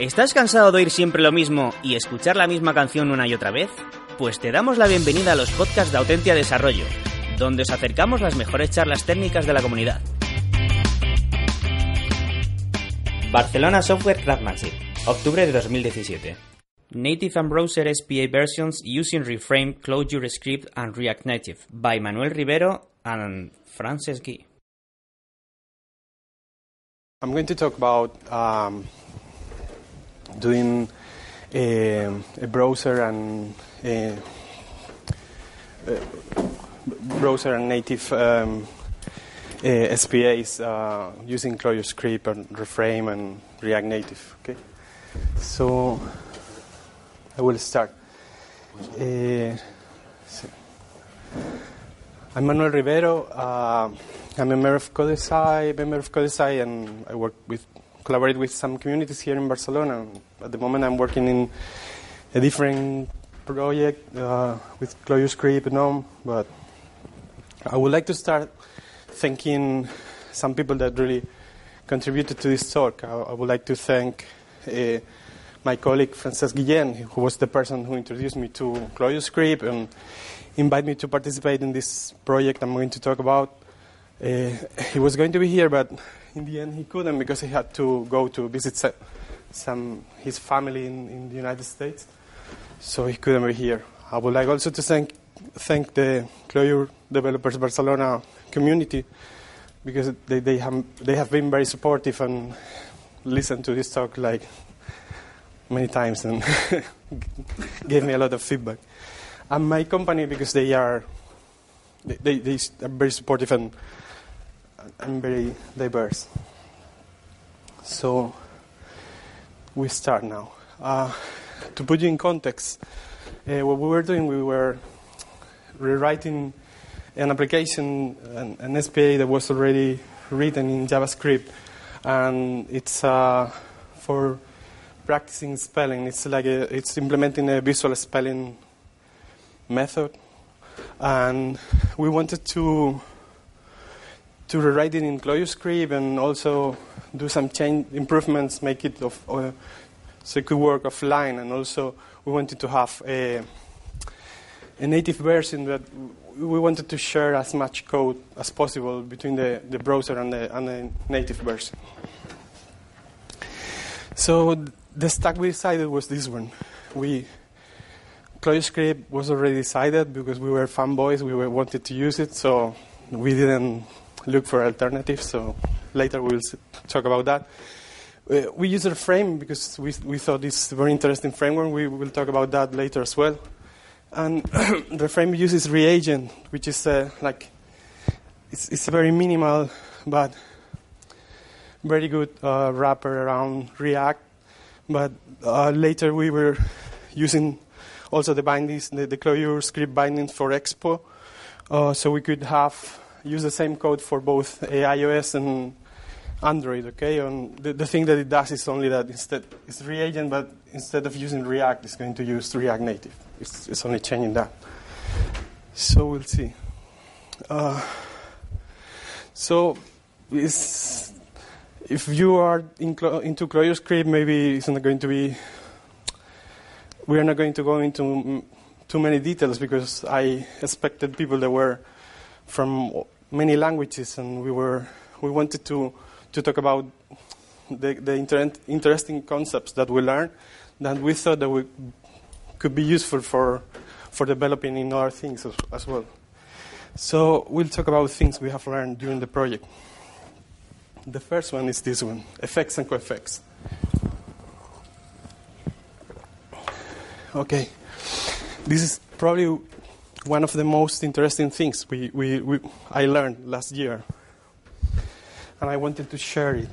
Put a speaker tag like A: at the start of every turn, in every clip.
A: ¿Estás cansado de oír siempre lo mismo y escuchar la misma canción una y otra vez? Pues te damos la bienvenida a los podcasts de Autentia Desarrollo, donde os acercamos las mejores charlas técnicas de la comunidad. Barcelona Software Craftsmanship, octubre de 2017. Native and Browser SPA versions using Reframe, Clojure Script and React Native by Manuel Rivero and Frances Guy.
B: I'm going to talk about um, doing a, a, browser and a, a browser and native um, SPAs uh, using ClojureScript and Reframe and React Native. Okay, so I will start. I'm Manuel Rivero. Uh, I'm a member of Codesai, member of Codesai, and I work with, collaborate with some communities here in Barcelona. At the moment, I'm working in a different project uh, with ClojureScript and GNOME, but I would like to start thanking some people that really contributed to this talk. I, I would like to thank uh, my colleague Francesc Guillen, who was the person who introduced me to ClojureScript and invited me to participate in this project I'm going to talk about. Uh, he was going to be here, but in the end he couldn't because he had to go to visit some his family in, in the United States, so he couldn't be here. I would like also to thank thank the Clojure Developers Barcelona community because they, they have they have been very supportive and listened to this talk like many times and gave me a lot of feedback. And my company because they are they, they are very supportive and and very diverse. So we start now. Uh, to put you in context, uh, what we were doing, we were rewriting an application, an, an, SPA that was already written in JavaScript, and it's uh, for practicing spelling. It's like a, it's implementing a visual spelling method, and we wanted to to rewrite it in ClojureScript and also do some change improvements, make it of, uh, so it could work offline. And also, we wanted to have a, a native version that we wanted to share as much code as possible between the, the browser and the, and the native version. So the stack we decided was this one. We ClojureScript was already decided because we were fanboys. We were, wanted to use it, so we didn't look for alternatives. So later we'll talk about that. Uh, we use Reframe because we, we thought it's a very interesting framework. We will talk about that later as well. And the frame uses reagent, which is uh, like it's, it's very minimal but very good uh, wrapper around React. But uh, later we were using also the bindings, the, the Clojure script bindings for Expo, uh, so we could have use the same code for both iOS and Android. Okay, and the, the thing that it does is only that instead it's reagent, but instead of using React, it's going to use React Native. It's, it's only changing that. So we'll see. Uh, so if you are in into ClojureScript, maybe it's not going to be. We are not going to go into too many details because I expected people that were from many languages, and we were we wanted to to talk about the, the inter- interesting concepts that we learned that we thought that we could be useful for for developing in other things as, as well. So we'll talk about things we have learned during the project. The first one is this one: effects and coeffects. Okay, this is probably one of the most interesting things we, we, we, I learned last year. And I wanted to share it.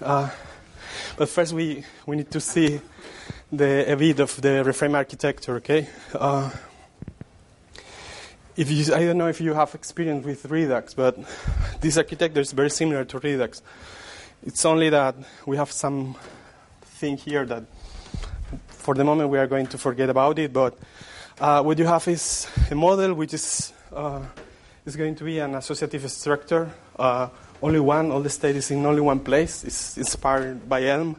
B: Uh, but first, we, we need to see the, a bit of the reframe architecture, okay? Uh, if you, I don't know if you have experience with Redux, but this architecture is very similar to Redux. It's only that we have some thing here that, for the moment, we are going to forget about it, but uh, what you have is a model which is, uh, is going to be an associative structure. Uh, only one, all the state is in only one place. It's inspired by Elm.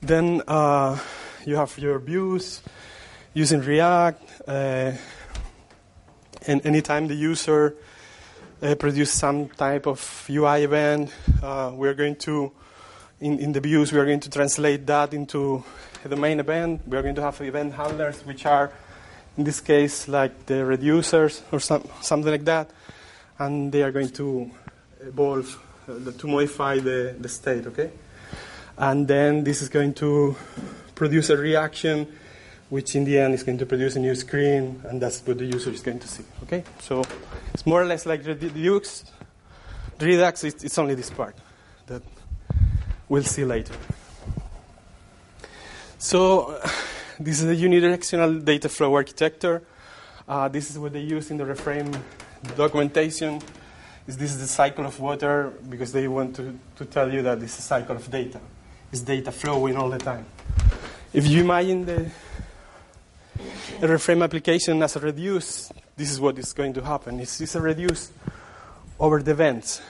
B: Then uh, you have your views using React. Uh, and anytime the user uh, produces some type of UI event, we're going to, in, in the views, we are going to translate that into the main event. We are going to have event handlers, which are, in this case, like the reducers or some, something like that. And they are going to evolve, uh, to modify the, the state, okay? And then this is going to produce a reaction, which in the end is going to produce a new screen, and that's what the user is going to see. Okay, so it's more or less like Redux. Redux, it's, it's only this part that we'll see later. So this is a unidirectional data flow architecture. Uh, this is what they use in the reframe documentation. Is this is the cycle of water because they want to, to tell you that this is a cycle of data. It's data flowing all the time. If you imagine the, the reframe application as a reduce, this is what is going to happen. It's, it's a reduce over the events.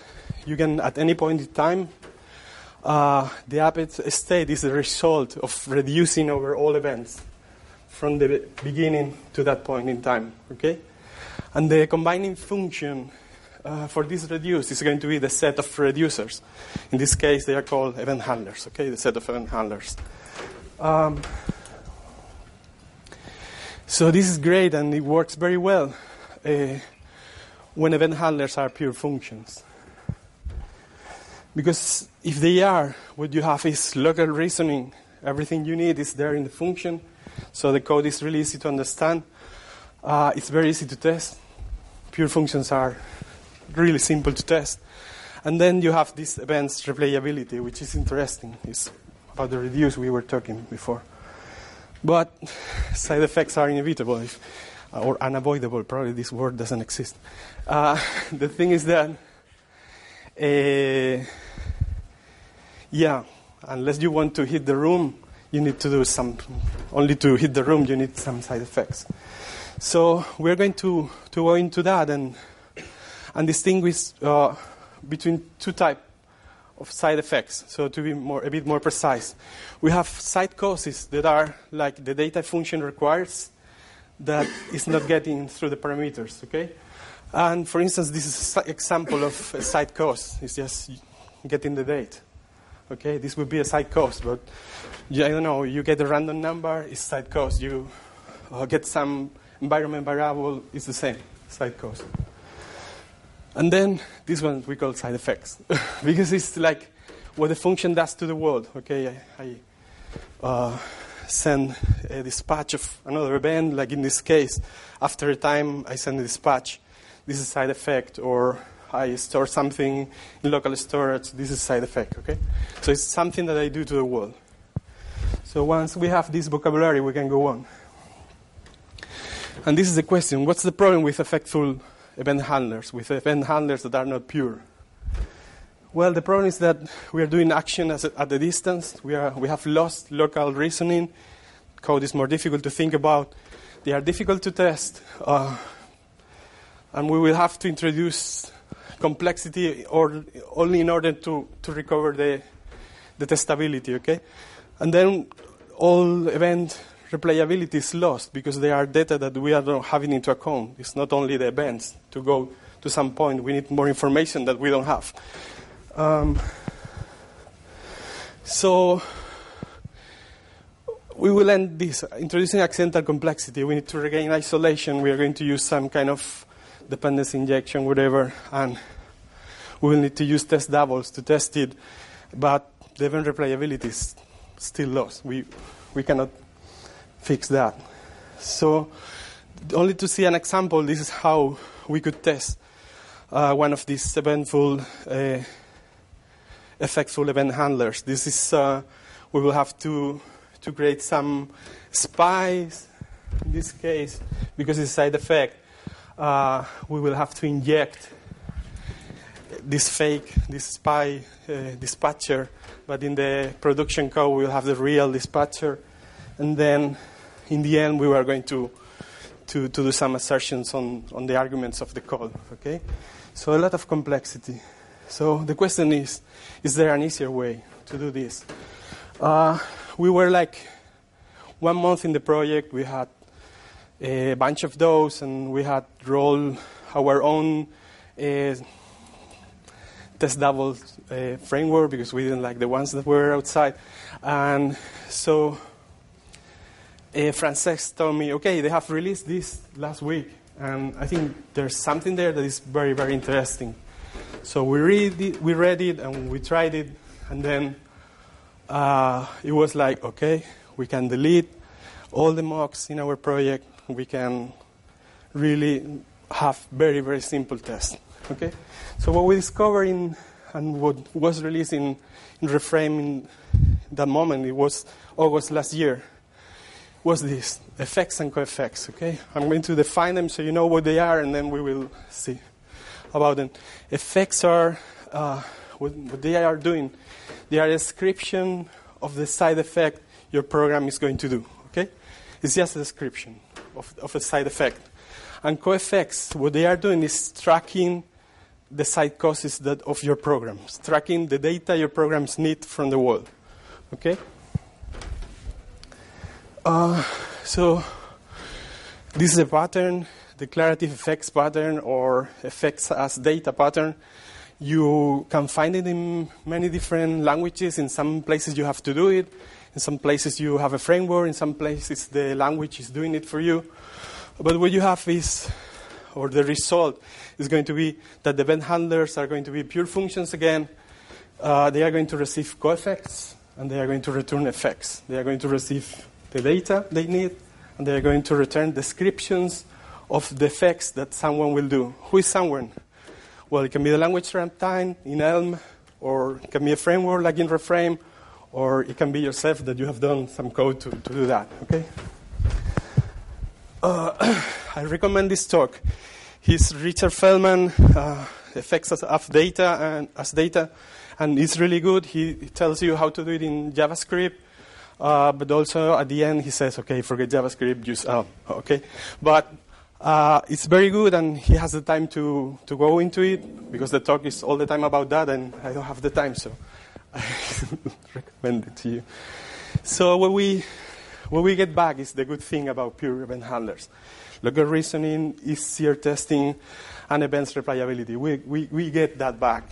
B: You can, at any point in time, uh, the app state is the result of reducing over all events from the beginning to that point in time. Okay, and the combining function uh, for this reduce is going to be the set of reducers. In this case, they are called event handlers. Okay, the set of event handlers. Um, so this is great and it works very well uh, when event handlers are pure functions. Because if they are, what you have is local reasoning. Everything you need is there in the function. So the code is really easy to understand. Uh, it's very easy to test. Pure functions are really simple to test. And then you have this events replayability, which is interesting. It's about the reduce we were talking before. But side effects are inevitable if, or unavoidable. Probably this word doesn't exist. Uh, the thing is that, uh, yeah, unless you want to hit the room, you need to do some. Only to hit the room, you need some side effects. So we're going to, to go into that and and distinguish uh, between two types of side effects. So to be more, a bit more precise, we have side causes that are like the data function requires that is not getting through the parameters. Okay, and for instance, this is an example of a side cause. It's just getting the date. Okay, this would be a side cause, but I don't know. You get a random number, it's side cause. You uh, get some environment variable, it's the same side cause. And then this one we call side effects because it's like what the function does to the world. Okay, I, I uh, send a dispatch of another event, like in this case, after a time I send a dispatch. This is side effect, or I store something in local storage. This is side effect. Okay, so it's something that I do to the world. So once we have this vocabulary, we can go on. And this is the question: What's the problem with effectful event handlers, with event handlers that are not pure? Well, the problem is that we are doing action a, at a distance. We, are, we have lost local reasoning. Code is more difficult to think about. They are difficult to test. Uh, and we will have to introduce complexity or only in order to, to recover the, the testability, okay? And then all event replayability is lost because they are data that we are not having into account. It's not only the events to go to some point. We need more information that we don't have. Um, so we will end this introducing accidental complexity. We need to regain isolation. We are going to use some kind of dependency injection, whatever, and we will need to use test doubles to test it. But the event replayability is still lost. We we cannot fix that. So, only to see an example, this is how we could test uh, one of these eventful, uh, effectful event handlers. This is, uh, we will have to, to create some spies, in this case, because it's a side effect, uh, we will have to inject this fake, this spy uh, dispatcher, but in the production code we will have the real dispatcher, and then in the end, we were going to, to, to do some assertions on, on the arguments of the code. Okay? So a lot of complexity. So the question is, is there an easier way to do this? Uh, we were like one month in the project. We had a bunch of those, and we had rolled our own uh, test double uh, framework because we didn't like the ones that were outside. And so uh, Francesc told me, okay, they have released this last week, and I think there's something there that is very, very interesting. So we read it, we read it, and we tried it, and then uh, it was like, okay, we can delete all the mocks in our project. We can really have very, very simple tests. Okay? So what we discovered in, and what was released in, in Reframe in that moment, it was August last year, was this, effects and co-effects, okay? I'm going to define them so you know what they are, and then we will see about them. Effects are, uh, what, what they are doing, they are a description of the side effect your program is going to do, okay? It's just a description of, of a side effect. And co-effects, what they are doing is tracking the side causes that of your programs, tracking the data your programs need from the world. Okay? Uh, so this is a pattern, declarative effects pattern or effects as data pattern. You can find it in many different languages. In some places you have to do it. In some places you have a framework. In some places the language is doing it for you. But what you have is, or the result is going to be that the event handlers are going to be pure functions again. Uh, they are going to receive co-effects and they are going to return effects. They are going to receive the data they need and they are going to return descriptions of the effects that someone will do. Who is someone? Well, it can be the language runtime in Elm, or it can be a framework like in Reframe, or it can be yourself that you have done some code to, to do that. Okay? Uh, I recommend this talk. He's Richard Feldman, uh, effects as, of data and as data, and it's really good. He, he tells you how to do it in JavaScript, uh, but also at the end he says, okay, forget JavaScript, use Elm. Okay, but uh, it's very good, and he has the time to, to go into it because the talk is all the time about that, and I don't have the time, so I recommend it to you. So when we when we get back is the good thing about pure event handlers. Local reasoning, easier testing, and events replayability. We, we, we get that back.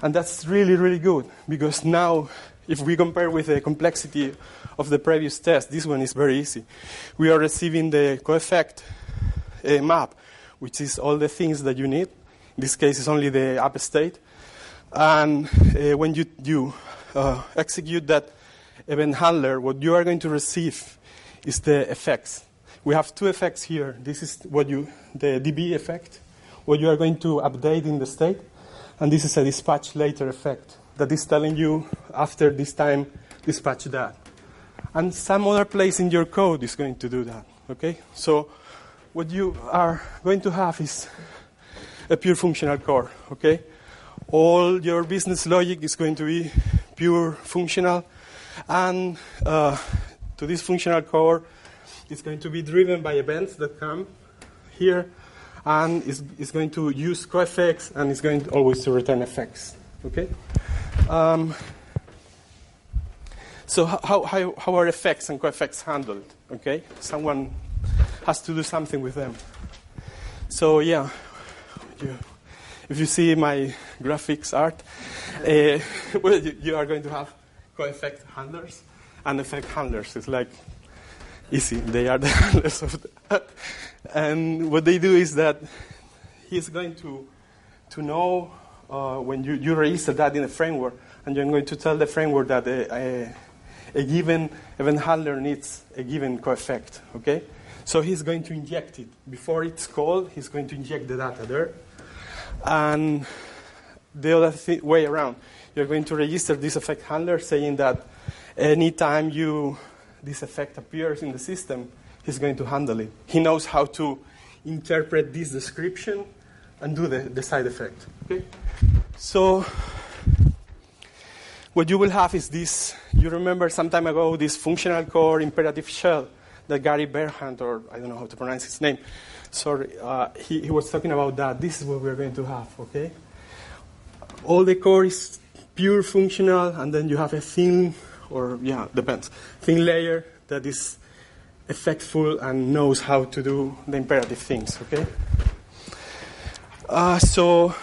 B: And that's really, really good because now, if we compare with the complexity of the previous test, this one is very easy. We are receiving the co-effect uh, map, which is all the things that you need. In this case, it's only the app state. And uh, when you, you uh, execute that event handler, what you are going to receive is the effects. We have two effects here. This is what you, the DB effect, what you are going to update in the state, and this is a dispatch later effect that is telling you after this time dispatch that. And some other place in your code is going to do that. Okay? So what you are going to have is a pure functional core. Okay? All your business logic is going to be pure functional and uh, to this functional core, it's going to be driven by events that come here, and it's, it's going to use co-effects, and it's going to always to return effects. Okay. Um, so how, how, how are effects and co-effects handled? Okay, someone has to do something with them. So yeah, you, if you see my graphics art, uh, well, you, are going to have co-effect handlers and effect handlers. It's like easy. They are the handlers of that. And what they do is that he's going to, to know uh, when you, you register that in a framework, and you're going to tell the framework that a, a, a given event handler needs a given co-effect. Okay? So he's going to inject it. Before it's called, he's going to inject the data there. And the other th- way around, you're going to register this effect handler saying that anytime you, this effect appears in the system, he's going to handle it. He knows how to interpret this description and do the, the side effect. Okay? So what you will have is this, you remember some time ago this functional core imperative shell that Gary Bernhardt, or I don't know how to pronounce his name, sorry, uh, he, he was talking about that. This is what we're going to have, okay? All the core is pure functional, and then you have a thin or yeah, depends. Thin layer that is effectful and knows how to do the imperative things. Okay. Uh, so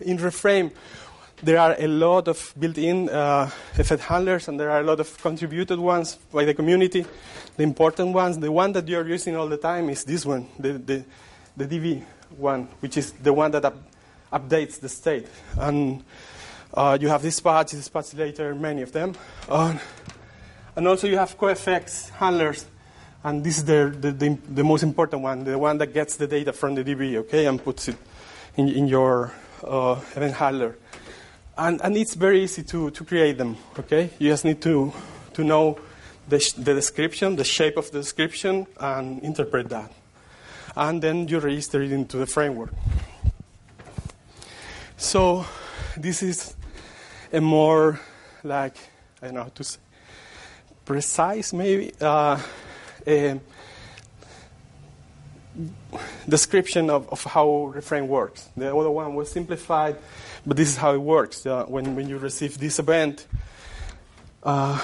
B: in Reframe, there are a lot of built-in uh, effect handlers, and there are a lot of contributed ones by the community. The important ones, the one that you're using all the time, is this one, the, the, the DB one, which is the one that up, updates the state. And uh, you have dispatch, dispatch later, many of them. Uh, and also you have coeffects handlers, and this is the, the, the, the, most important one, the one that gets the data from the DB, okay, and puts it in, in your uh, event handler. And, and it's very easy to, to create them, okay? You just need to, to know the, the description, the shape of the description, and interpret that. And then you register it into the framework. So this is a more like, I don't know how to say, precise maybe, uh, description of, of how reframe works. The other one was simplified, but this is how it works. Uh, when, when you receive this event, uh,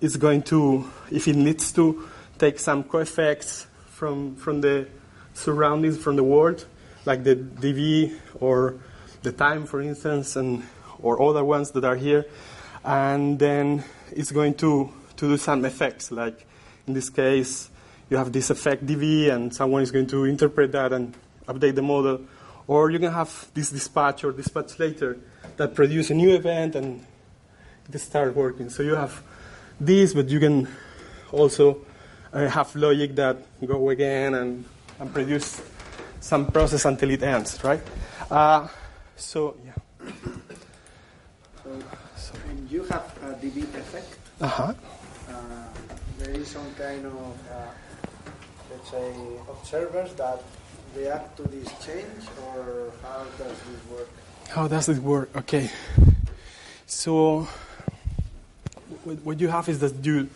B: it's going to, if it needs to, take some coeffects from, from the surroundings, from the world, like the DB or the time, for instance, and, or other ones that are here, and then it's going to, to do some effects, like in this case, you have this effect DB, and someone is going to interpret that and update the model. Or you can have this dispatch or dispatch later that produce a new event and it start working. So you have this, but you can also uh, have logic that go again and, and produce some process until it ends, right? Uh, so, yeah.
C: So, you have a DB effect.
B: Uh-huh.
C: Uh, there is some kind of uh, let's say, observers that react to this change, or how does this work?
B: How does it work? Okay. So, what you have is that you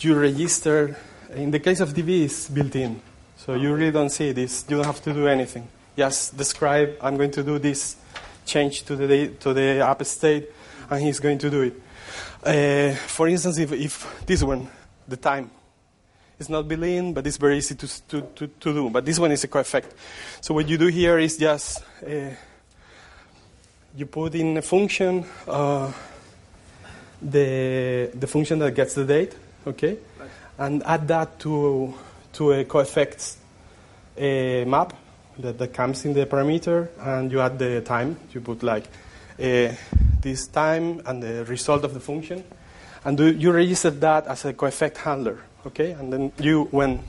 B: you register. In the case of DB, it's built in, so you really don't see this. You don't have to do anything. Just describe. I'm going to do this change to the to the app state, and he's going to do it. Uh, for instance, if, if this one, the time, it's not in, but it's very easy to, to, to, to do. But this one is a coeffect. So what you do here is just uh, you put in a function, uh, the, the function that gets the date, okay? And add that to, to a coeffects uh, map that, that comes in the parameter, and you add the time. You put like uh, this time and the result of the function. And do, you register that as a coeffect handler okay? And then you, when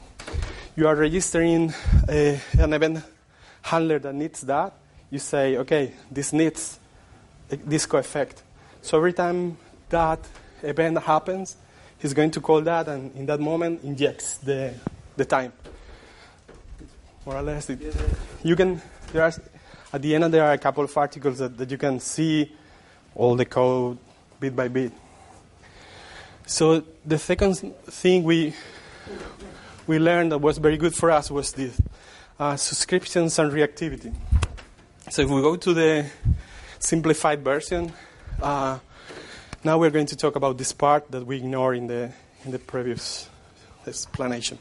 B: you are registering a, an event handler that needs that, you say, okay, this needs eh, this co-effect. So every time that event happens, he's going to call that, and in that moment injects the the time. More or less, it, you can. There are at the end there are a couple of articles that, that you can see all the code bit by bit. So the second thing we we learned that was very good for us was the uh, subscriptions and reactivity. So if we go to the simplified version, uh, now we're going to talk about this part that we ignored in the in the previous explanation.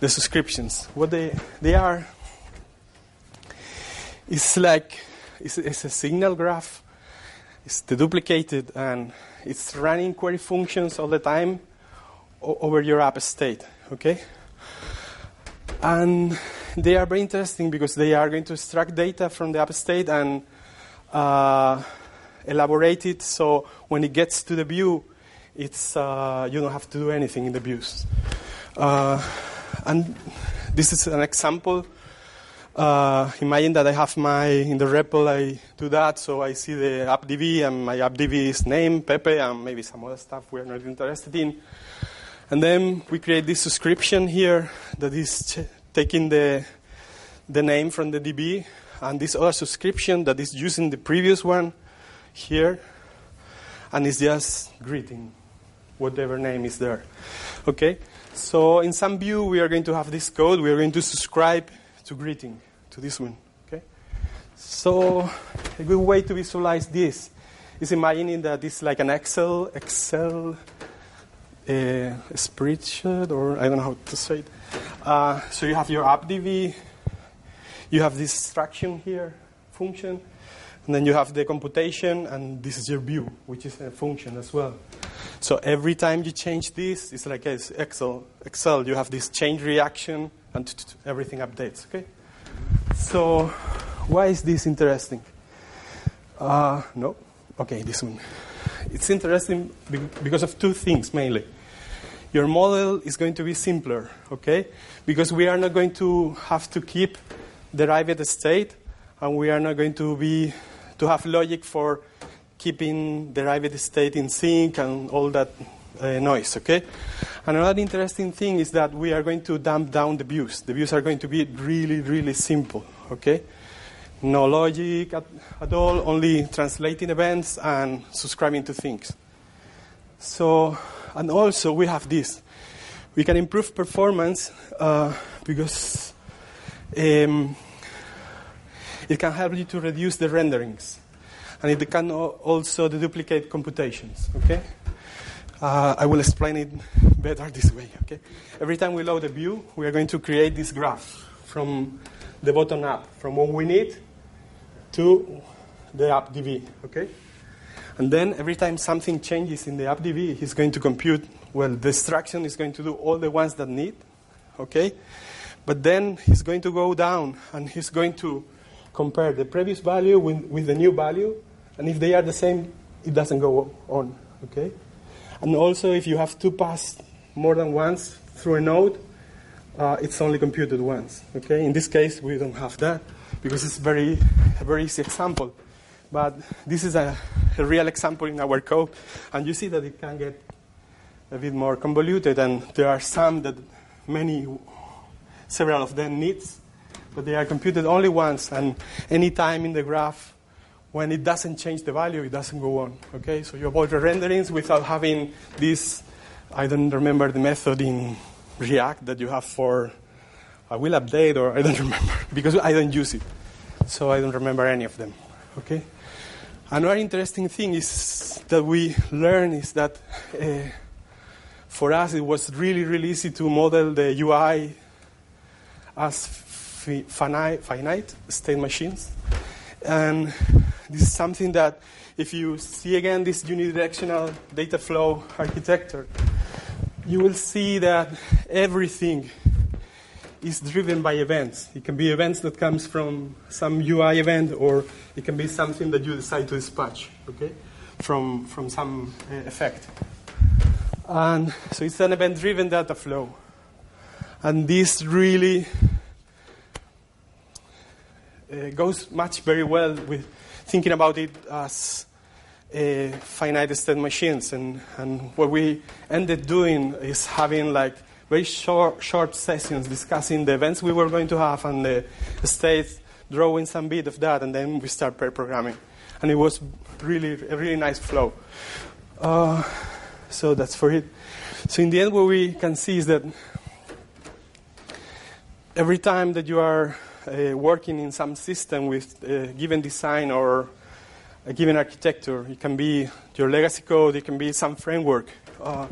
B: The subscriptions, what they they are, it's like it's, it's a signal graph. It's deduplicated and it's running query functions all the time over your app state, okay? And they are very interesting because they are going to extract data from the app state and uh, elaborate it so when it gets to the view, it's, uh, you don't have to do anything in the views. Uh, and this is an example uh, imagine that I have my, in the REPL, I do that, so I see the AppDB, and my AppDB is name, Pepe, and maybe some other stuff we're not interested in. And then we create this subscription here that is ch- taking the, the name from the DB, and this other subscription that is using the previous one here, and it's just greeting whatever name is there. Okay? So in some view, we are going to have this code, we are going to subscribe to greeting to this one. Okay? So a good way to visualize this is imagining that it's like an Excel Excel uh, spreadsheet, or I don't know how to say it. Uh, so you have your AppDB, you have this extraction here function, and then you have the computation, and this is your view, which is a function as well. So every time you change this, it's like Excel. Excel, you have this change reaction, and everything updates. Okay. So why is this interesting? Uh, no. Okay, this one. It's interesting because of two things mainly. Your model is going to be simpler, okay? Because we are not going to have to keep derived state, and we are not going to be to have logic for keeping derived state in sync and all that uh, noise, okay? And another interesting thing is that we are going to dump down the views. The views are going to be really, really simple, okay? No logic at, at all, only translating events and subscribing to things. So, and also we have this. We can improve performance uh, because um, it can help you to reduce the renderings. And it can also duplicate computations, okay? Uh, I will explain it better this way, okay? Every time we load a view, we are going to create this graph from the bottom up, from what we need to the app DB, okay? And then every time something changes in the app DB, he's going to compute, well, the extraction is going to do all the ones that need, okay? But then he's going to go down and he's going to compare the previous value with, with the new value, and if they are the same, it doesn't go on, okay? And also, if you have to pass more than once through a node, uh, it's only computed once. Okay. In this case, we don't have that because it's very a very easy example. But this is a, a real example in our code, and you see that it can get a bit more convoluted, and there are some that many, several of them needs, but they are computed only once, and any time in the graph when it doesn't change the value, it doesn't go on. Okay, so you avoid the renderings without having this. I don't remember the method in React that you have for I will update or I don't remember because I don't use it, so I don't remember any of them. Okay. Another interesting thing is that we learn is that uh, for us it was really really easy to model the UI as finite, finite state machines, and this is something that, if you see again this unidirectional data flow architecture, you will see that everything is driven by events. It can be events that comes from some UI event, or it can be something that you decide to dispatch, okay, from from some uh, effect. And so it's an event-driven data flow, and this really uh, goes much very well with thinking about it as uh, finite state machines. And, and what we ended doing is having like very short, short sessions discussing the events we were going to have and the states, drawing some bit of that, and then we start pair programming. And it was really a really nice flow. Uh, so that's for it. So in the end, what we can see is that every time that you are uh, working in some system with a given design or a given architecture. It can be your legacy code, it can be some framework. Uh,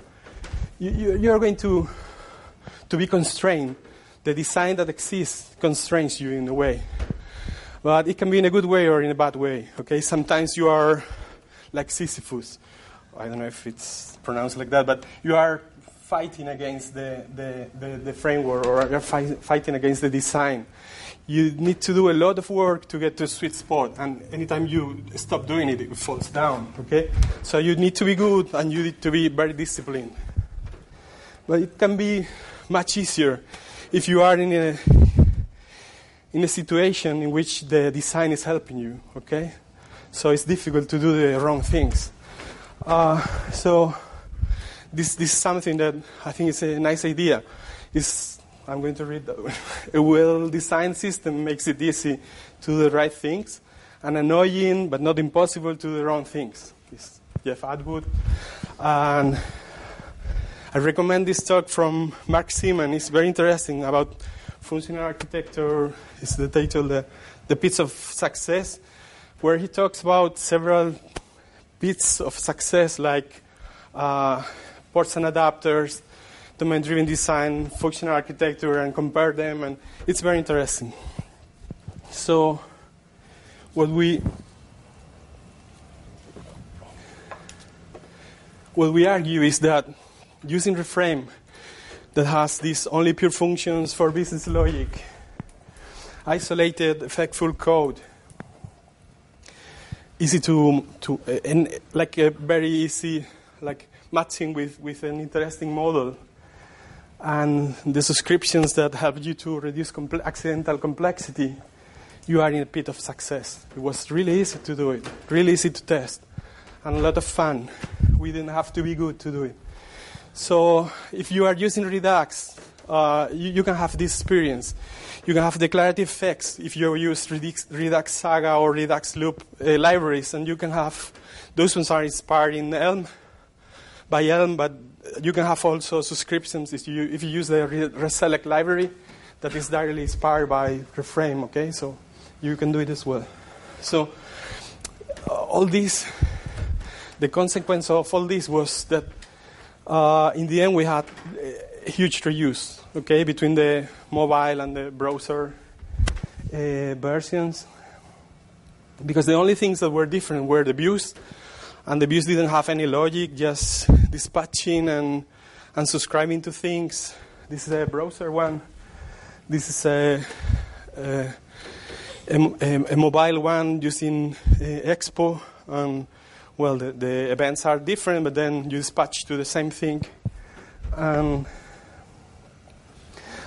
B: you, you, are going to, to be constrained. The design that exists constrains you in a way. But it can be in a good way or in a bad way. Okay, sometimes you are like Sisyphus. I don't know if it's pronounced like that, but you are fighting against the, the, the, the framework or you're fight, fighting against the design you need to do a lot of work to get to a sweet spot, and anytime you stop doing it, it falls down. Okay, so you need to be good and you need to be very disciplined. But it can be much easier if you are in a in a situation in which the design is helping you. Okay, so it's difficult to do the wrong things. Uh, so this this is something that I think is a nice idea. Is I'm going to read that one. A well designed system makes it easy to do the right things and annoying but not impossible to do the wrong things. It's Jeff Atwood. And I recommend this talk from Mark Seemann. It's very interesting about functional architecture. It's the title, The, the Pits of Success, where he talks about several bits of success like uh, ports and adapters, domain-driven design, functional architecture, and compare them, and it's very interesting. So, what we what we argue is that using Reframe that has these only pure functions for business logic, isolated, effectful code, easy to, to and like a very easy, like matching with, with an interesting model, and the subscriptions that help you to reduce comple- accidental complexity, you are in a pit of success. It was really easy to do it, really easy to test, and a lot of fun. We didn't have to be good to do it. So if you are using Redux, uh, you, you, can have this experience. You can have declarative effects if you use Redux, Redux Saga or Redux Loop uh, libraries, and you can have those ones are inspired in Elm by Elm, but you can have also subscriptions if you if you use the Reselect library that is directly inspired by Reframe. Okay, so you can do it as well. So uh, all this, the consequence of all this was that uh, in the end, we had a huge reuse, okay, between the mobile and the browser uh, versions. Because the only things that were different were the views, and the views didn't have any logic, just dispatching and, and subscribing to things. This is a browser one. This is a, a, a, a mobile one using uh, Expo. And well, the, the events are different, but then you dispatch to the same thing. Um,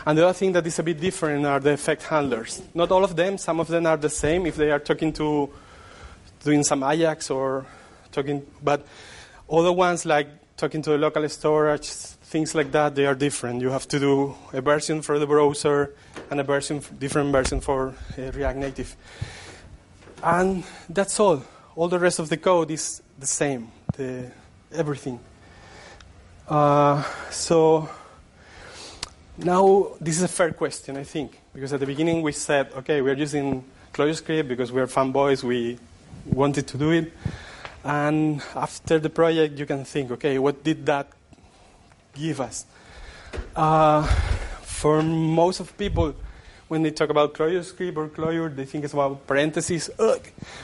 B: and the other thing that is a bit different are the effect handlers. Not all of them, some of them are the same if they are talking to doing some Ajax or talking, but other ones like talking to the local storage, things like that, they are different. You have to do a version for the browser and a version, different version for uh, React Native. And that's all all the rest of the code is the same, the, everything. Uh, so now this is a fair question, I think, because at the beginning we said, okay, we're using ClojureScript because we're fanboys, we wanted to do it. And after the project, you can think, okay, what did that give us? Uh, for most of people, when they talk about ClojureScript or Clojure, they think it's about parentheses. Ugh.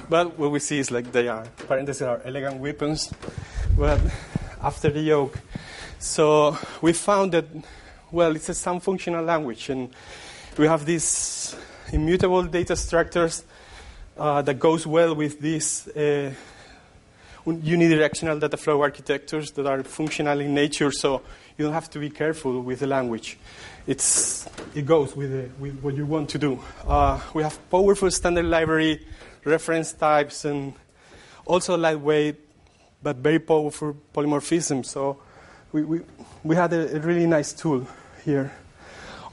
B: But what we see is like they are parentheses are elegant weapons, but after the yoke. So we found that well, it's a some functional language, and we have these immutable data structures uh, that goes well with these uh, unidirectional data flow architectures that are functional in nature. So you don't have to be careful with the language it's, it goes with, the, with what you want to do. Uh, we have powerful standard library, reference types, and also lightweight but very powerful polymorphism. So we, we, we had a, a really nice tool here.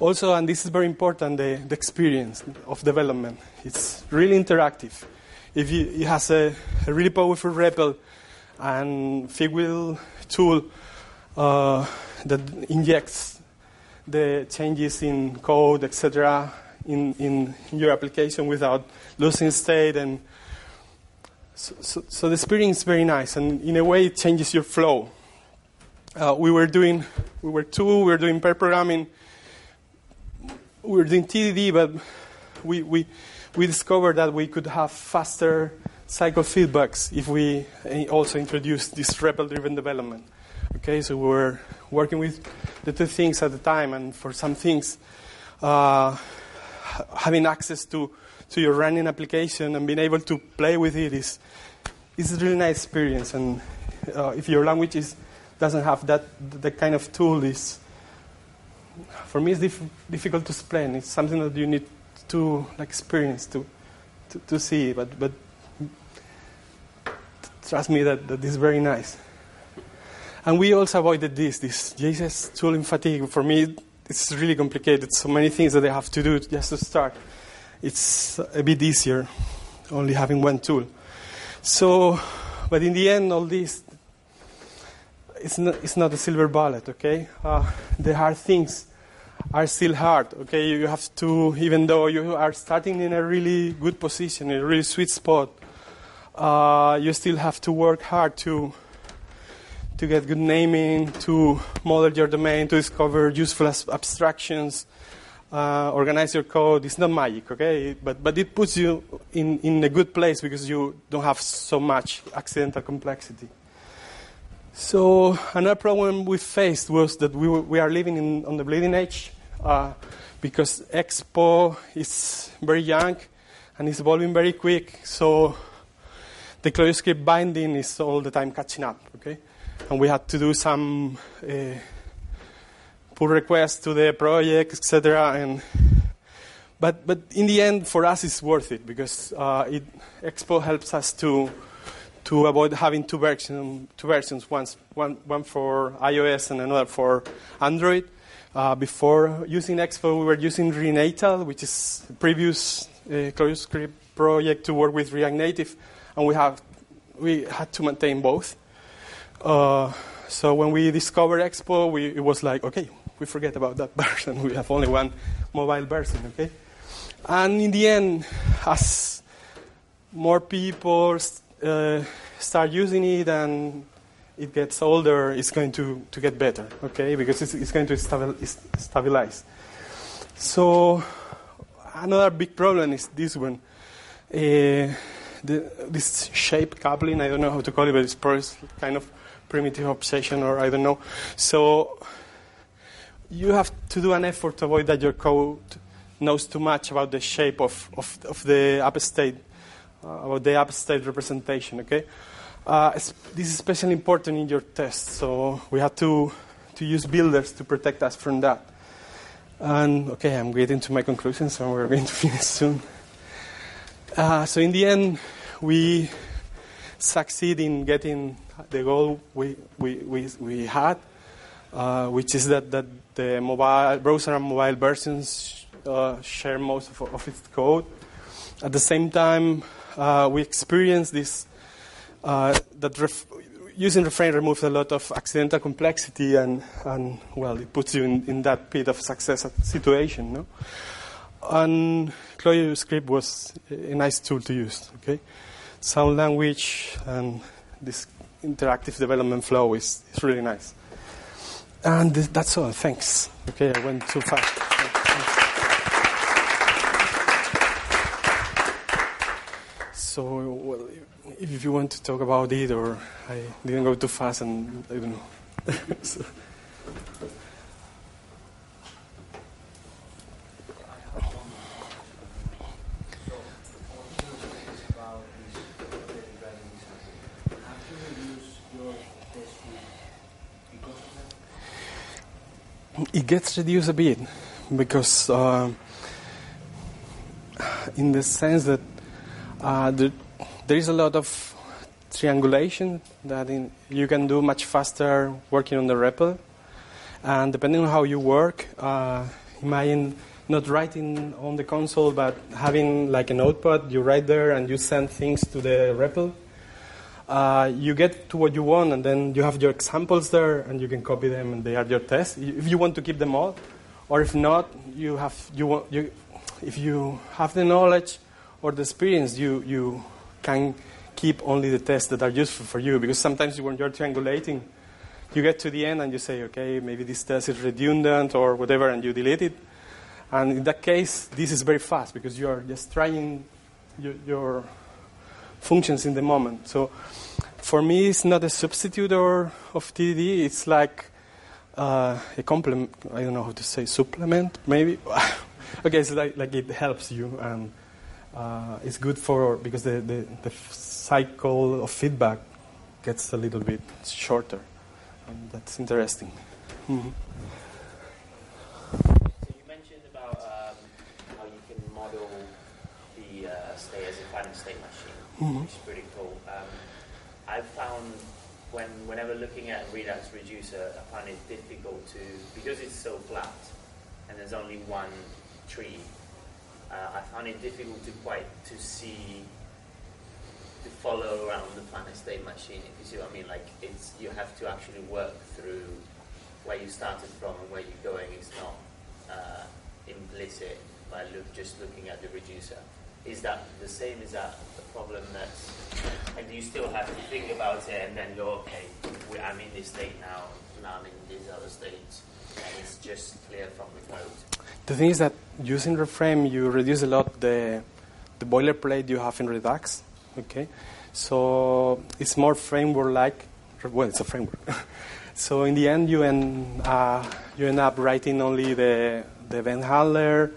B: Also, and this is very important, the, the experience of development. It's really interactive. If it has a, a really powerful REPL and Figwheel tool uh, that injects the changes in code, etc., in, in your application without losing state. And so, so, so, the experience is very nice, and in a way, it changes your flow. Uh, we were doing, we were two, we were doing pair programming, we were doing TDD, but we, we, we discovered that we could have faster cycle feedbacks if we also introduced this REPL driven development. Okay, so we were working with the two things at the time, and for some things, uh, having access to, to your running application and being able to play with it is, is a really nice experience. And uh, if your language is, doesn't have that, that kind of tool, is for me it's dif- difficult to explain. It's something that you need to like experience to, to, to see. But but trust me that, that is very nice. And we also avoided this, this JSS tooling fatigue. For me, it's really complicated. So many things that I have to do just to start. It's a bit easier only having one tool. So, but in the end, all this, it's not, it's not a silver bullet, okay? Uh, the hard things are still hard, okay? You have to, even though you are starting in a really good position, a really sweet spot, uh, you still have to work hard to to get good naming, to model your domain, to discover useful abstractions, uh, organize your code. It's not magic, okay? But but it puts you in in a good place because you don't have so much accidental complexity. So another problem we faced was that we, were, we are living in, on the bleeding edge uh, because Expo is very young and it's evolving very quick. So the ClojureScript binding is all the time catching up. Okay, and we had to do some uh, pull requests to the project, etc. And but but in the end, for us, it's worth it because uh, it, Expo helps us to to avoid having two versions, two versions, once, one, one for iOS and another for Android. Uh, before using Expo, we were using Renatal, which is a previous uh, ClojureScript project to work with React Native, and we have we had to maintain both. Uh, so when we discovered Expo, we, it was like, okay, we forget about that version. We have only one mobile version, okay? And in the end, as more people uh, start using it and it gets older, it's going to, to get better, okay? Because it's, it's going to stabil- stabilize. So another big problem is this one. Uh, the, this shape coupling, I don't know how to call it, but it's probably kind of primitive obsession or I don't know. So you have to do an effort to avoid that your code knows too much about the shape of, of, of the app state uh, about the app state representation. Okay, uh, this is especially important in your test, so we have to to use builders to protect us from that. And okay, I'm getting to my conclusions, so we're going to finish soon. Uh, so in the end, we succeed in getting the goal we we we, we had, uh, which is that that the mobile browser and mobile versions uh, share most of, of its code. At the same time, uh, we experience this uh, that ref- using Reframe removes a lot of accidental complexity and, and well it puts you in, in that pit of success situation no? And ClojureScript was a nice tool to use okay? Sound language and this interactive development flow is, is really nice. And th- that's all. Thanks. Okay I went too fast So, well, if you want to talk about it, or I didn't go too fast, and I don't know. so. It gets reduced a bit because, uh, in the sense that uh, the, there is a lot of triangulation that in, you can do much faster working on the REPL. And depending on how you work, uh, imagine not writing on the console, but having like a notepad, you write there and you send things to the REPL. Uh, you get to what you want, and then you have your examples there, and you can copy them, and they are your tests. If you want to keep them all, or if not, you have you want you, if you have the knowledge or the experience, you, you can keep only the tests that are useful for you. Because sometimes when you're triangulating, you get to the end and you say, okay, maybe this test is redundant or whatever, and you delete it. And in that case, this is very fast because you are just trying your, your functions in the moment. So for me, it's not a substitute or of TDD. It's like uh, a complement. I don't know how to say supplement, maybe. okay, it's like, like it helps you and uh, it's good for because the, the, the cycle of feedback gets a little bit shorter. And that's interesting. Mm-hmm.
D: So you mentioned about um, how you can model the uh, state as a finite state machine,
B: Mhm.
D: which is pretty cool. Um, I've found when whenever looking at a Redux Reducer, I find it difficult to because it's so flat and there's only one tree. Uh, I found it difficult to quite to see to follow around the finite state machine. If you see what I mean, like it's you have to actually work through where you started from and where you're going. It's not uh, implicit by look, just looking at the reducer. is that the same? Is that the problem that, and do you still have to think about it and then go, okay, I'm in this state now, now I'm in these other state, it's just clear from the code?
B: The thing is that using Reframe, you reduce a lot the, the boilerplate you have in Redux. Okay, so it's more framework-like. Well, it's a framework. so in the end, you end uh, you end up writing only the the event handler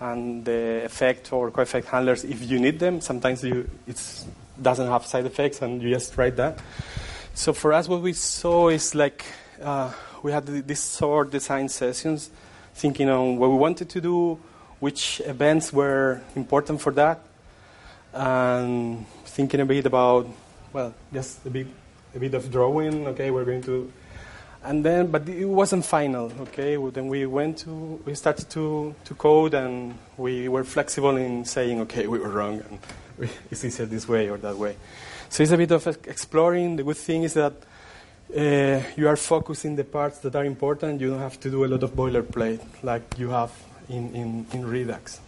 B: and the effect or co-effect handlers if you need them. Sometimes you it doesn't have side effects, and you just write that. So for us, what we saw is like uh, we had these short design sessions, thinking on what we wanted to do, which events were important for that, and thinking a bit about well, just a bit a bit of drawing. Okay, we're going to and then but it wasn't final okay well, then we went to we started to, to code and we were flexible in saying okay we were wrong and it's easier this way or that way so it's a bit of exploring the good thing is that uh, you are focusing the parts that are important you don't have to do a lot of boilerplate like you have in, in, in redux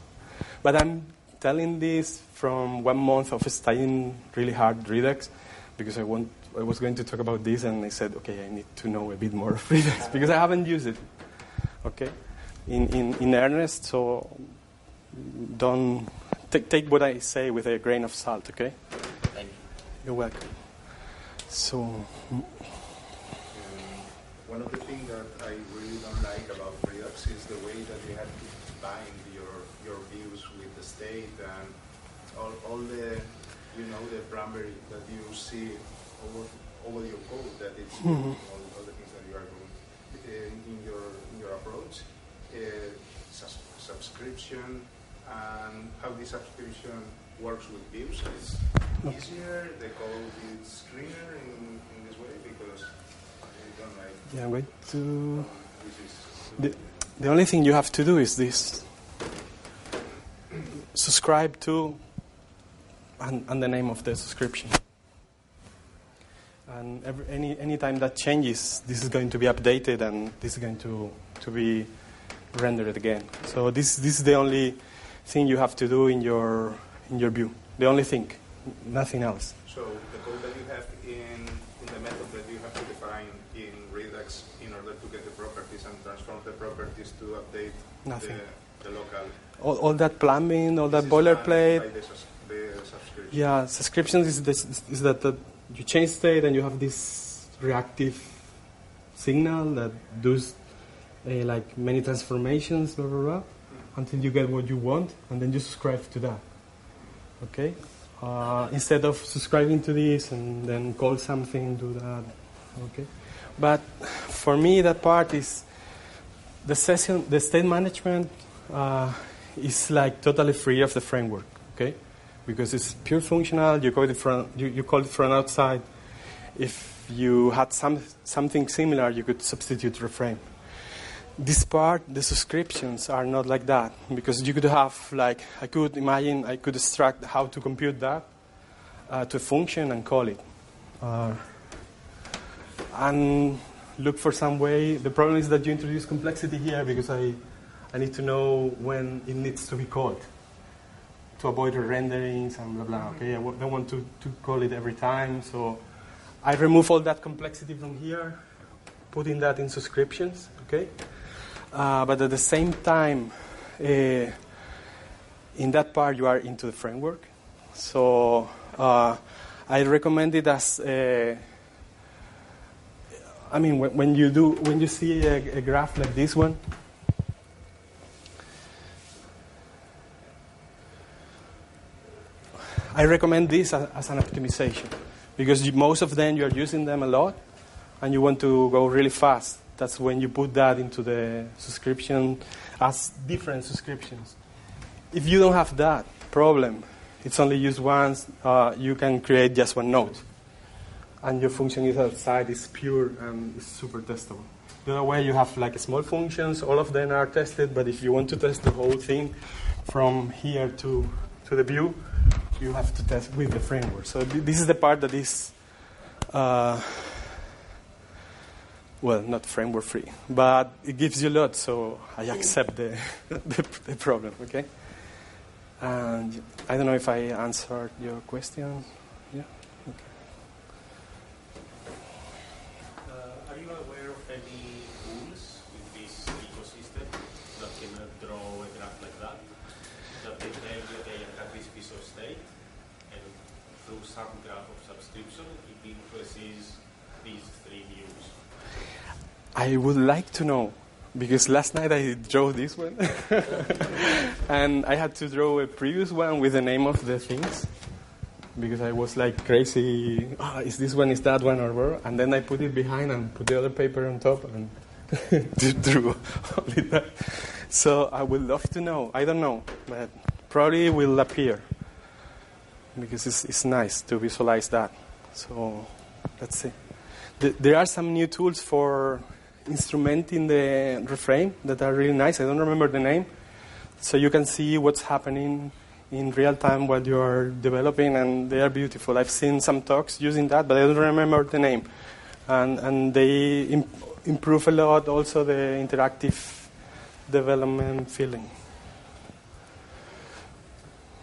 B: but i'm telling this from one month of studying really hard redux because i want I was going to talk about this, and I said, okay, I need to know a bit more of Redux because I haven't used it, okay, in, in, in earnest. So don't take, take what I say with a grain of salt, okay?
D: Thank you.
B: You're welcome. So.
E: One of the things that I really don't like about Redux is the way that you have to bind your your views with the state and all, all the you know the primary that you see over, over your code that it's
B: Mhm.
E: all, all the things that you are doing uh, in your in your approach, uh, subscription and how the subscription works with views is easier. The code is cleaner in, in this way because you don't like
B: Yeah, I'm going to. The, the only thing you have to do is this subscribe to and, and the name of the subscription. And every, any any time that changes, this is going to be updated and this is going to, to be rendered again. So this this is the only thing you have to do in your in your view. The only thing, nothing else.
E: So the code that you have in, in the method that you have to define in Redux in order to get the properties and transform to update
B: Nothing.
E: The, the local.
B: All, all that plumbing, all that
E: This is
B: boilerplate.
E: by the, sus- the subscription.
B: Yeah, subscriptions is, this, is that the, you change state and you have this reactive signal that does uh, like many transformations, blah, blah, blah, until you get what you want, and then you subscribe to that. Okay? Uh, instead of subscribing to this and then call something, do that. Okay? But for me, that part is the session, the state management uh, is like totally free of the framework. Okay? because it's pure functional. You call it from you, you call it from outside. If you had some something similar, you could substitute reframe. This part, the subscriptions are not like that because you could have like I could imagine I could extract how to compute that uh, to a function and call it, uh, and look for some way. The problem is that you introduce complexity here because I I need to know when it needs to be called to avoid the renderings and blah blah. Okay, I w- don't want to, to call it every time, so I remove all that complexity from here, putting that in subscriptions. Okay, uh, but at the same time, uh, in that part you are into the framework, so uh, I recommend it as. I mean, when, when you do, when you see a, a graph like this one, I recommend this as, as an optimization because you, most of them you are using them a lot and you want to go really fast. That's when you put that into the subscription as different subscriptions. If you don't have that problem, it's only used once, uh, you can create just one node. And your function is outside, is pure and super testable. The other way, you have like small functions, all of them are tested, but if you want to test the whole thing from here to, to the view, you have to test with the framework. So this is the part that is, uh, well, not framework free, but it gives you a lot. So I accept the, the, the problem. Okay. And I don't know if I answered your question. Yeah. Okay.
F: Uh, are you aware of any tools in this ecosystem that can uh, draw a graph like that? That they tell you, okay, I have this piece of state, and through some graph of subscription, it these three views.
B: I would like to know because last night I drew this one, and I had to draw a previous one with the name of the things because I was like crazy. Oh, is this one? Is that one? Or where? And then I put it behind and put the other paper on top and drew only that. So I would love to know. I don't know, but probably will appear because it's, it's nice to visualize that. So let's see. There are some new tools for instrumenting the reframe that are really nice. I don't remember the name. So you can see what's happening in real time while you are developing, and they are beautiful. I've seen some talks using that, but I don't remember the name. And, and they imp- improve a lot also the interactive development feeling.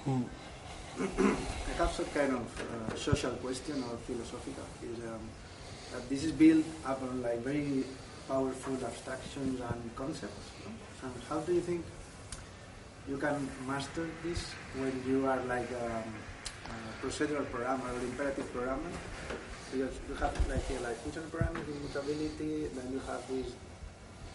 C: Mm. I have some kind of uh, social question or philosophical. Is, um, that this is built upon like very powerful abstractions and concepts. No? And how do you think you can master this when you are like um, a procedural programmer or imperative programmer? Because you have like uh, like functional programming, immutability, then you have this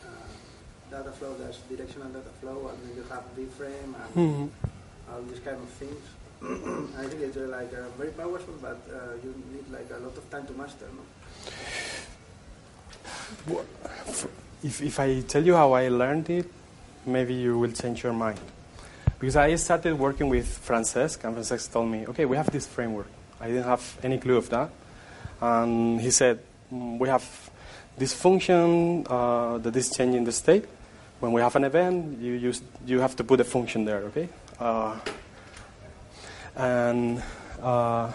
C: uh, data flow that's directional data flow, and then you have Reframe and mm-hmm. all these kind of things. I think it's uh, like uh, very powerful, but uh, you need like a lot of time to master. No?
B: If, if I tell you how I learned it, maybe you will change your mind. Because I started working with Francesc, and Francesc told me, okay, we have this framework. I didn't have any clue of that. And he said, mm, we have this function uh, that is changing the state. When we have an event, you, use, you have to put a function there, okay? Uh, and, uh,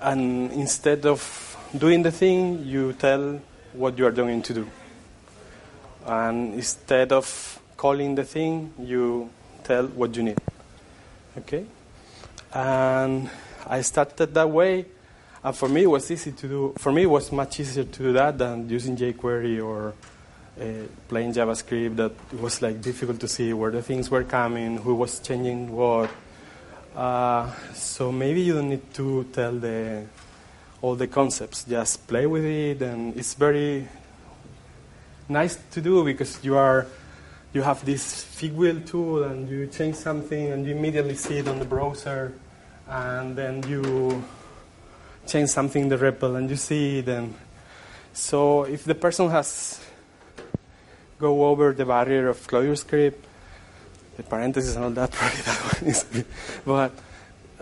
B: and instead of doing the thing, you tell what you are going to do. And instead of calling the thing, you tell what you need. Okay? And I started that way. And for me, it was easy to do. For me, it was much easier to do that than using jQuery or plain JavaScript. That it was like difficult to see where the things were coming, who was changing what. Uh, so maybe you don't need to tell the all the concepts. Just play with it, and it's very nice to do because you are you have this Figwheel tool, and you change something, and you immediately see it on the browser, and then you change something in the REPL, and you see it. And so, if the person has go over the barrier of ClojureScript, the parentheses and all that, probably that one is, but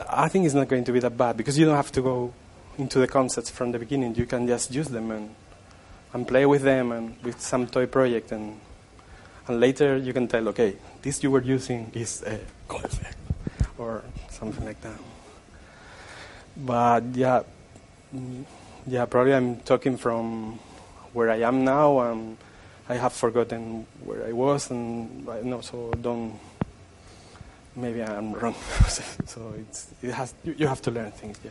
B: I think it's not going to be that bad because you don't have to go into the concepts from the beginning. You can just use them and and play with them and with some toy project and and later you can tell, okay, this you were using is a co-effect or something like that. But yeah, mm, yeah, probably I'm talking from where I am now, and I have forgotten where I was, and I know, so don't. Maybe I'm wrong. so it's it has you have to learn things. Yeah.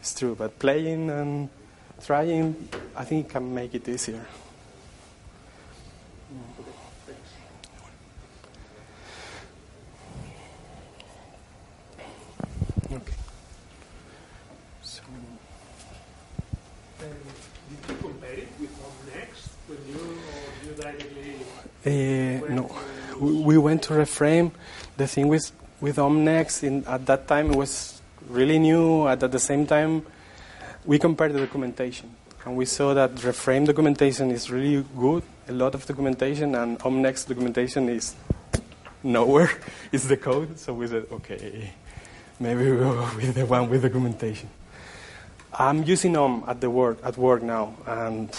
B: It's true, but playing and trying, I think can make it easier.
G: Okay. So, did you compare it with Next when you or you directly?
B: Uh, no, we, we went to reframe. The thing with with OmNext in, at that time it was really new. At, at the same time, we compared the documentation. And we saw that Reframe documentation is really good, a lot of documentation, and OmNext documentation is nowhere. it's the code. So we said, okay, maybe we'll go with the one with documentation. I'm using Om at the work at work now, and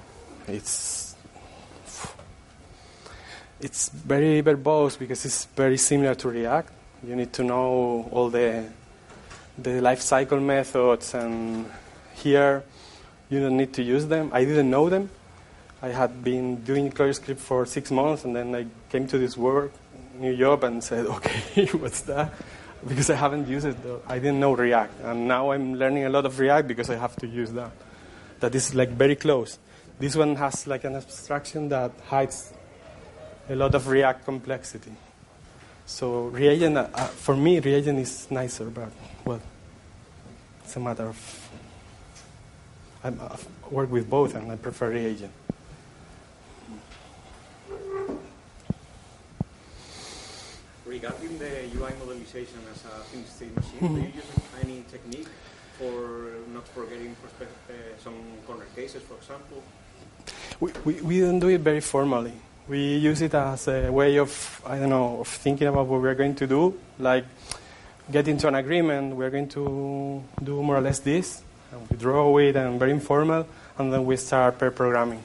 B: it's it's very verbose because it's very similar to React. You need to know all the the life cycle methods, and here you don't need to use them. I didn't know them, I had been doing ClojureScript for six months, and then I came to this work, new job, and said, okay, what's that? Because I haven't used it, though. I didn't know React, and now I'm learning a lot of React because I have to use that. That is like very close. This one has like an abstraction that hides a lot of React complexity. So reagent, uh, uh, for me, reagent is nicer, but well, it's a matter of. I work with both, and I prefer reagent.
H: Regarding the UI modelization as a thin state machine, mm-hmm. do you use any technique for not forgetting uh, some corner cases, for example?
B: We, we, we don't do it very formally. We use it as a way of, I don't know, of thinking about what we're going to do. Like, get into an agreement, we're going to do more or less this, and we draw it, and very informal, and then we start pair programming.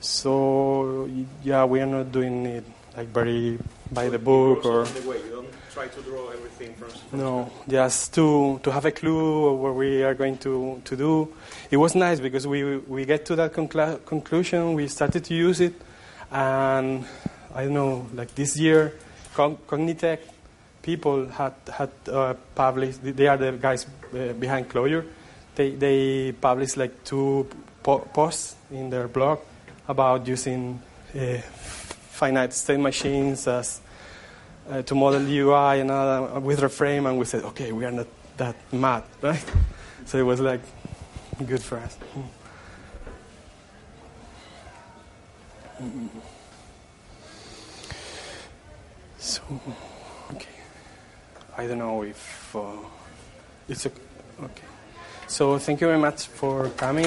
B: So, yeah, we are not doing it like very by
H: so
B: the book or.
H: The way. You don't try to draw everything from.
B: No, just to to have a clue of what we are going to to do. It was nice because we we get to that conclu- conclusion. We started to use it and I don't know, like this year, Cognitect people had had uh, published. They are the guys uh, behind Clojure. They they published like two po- posts in their blog about using uh, finite state machines as uh, to model UI and all, with Reframe, and we said, okay, we are not that mad, right? So it was like good for us. Mm. So, okay. I don't know if uh, it's a, okay. So thank you very much for coming.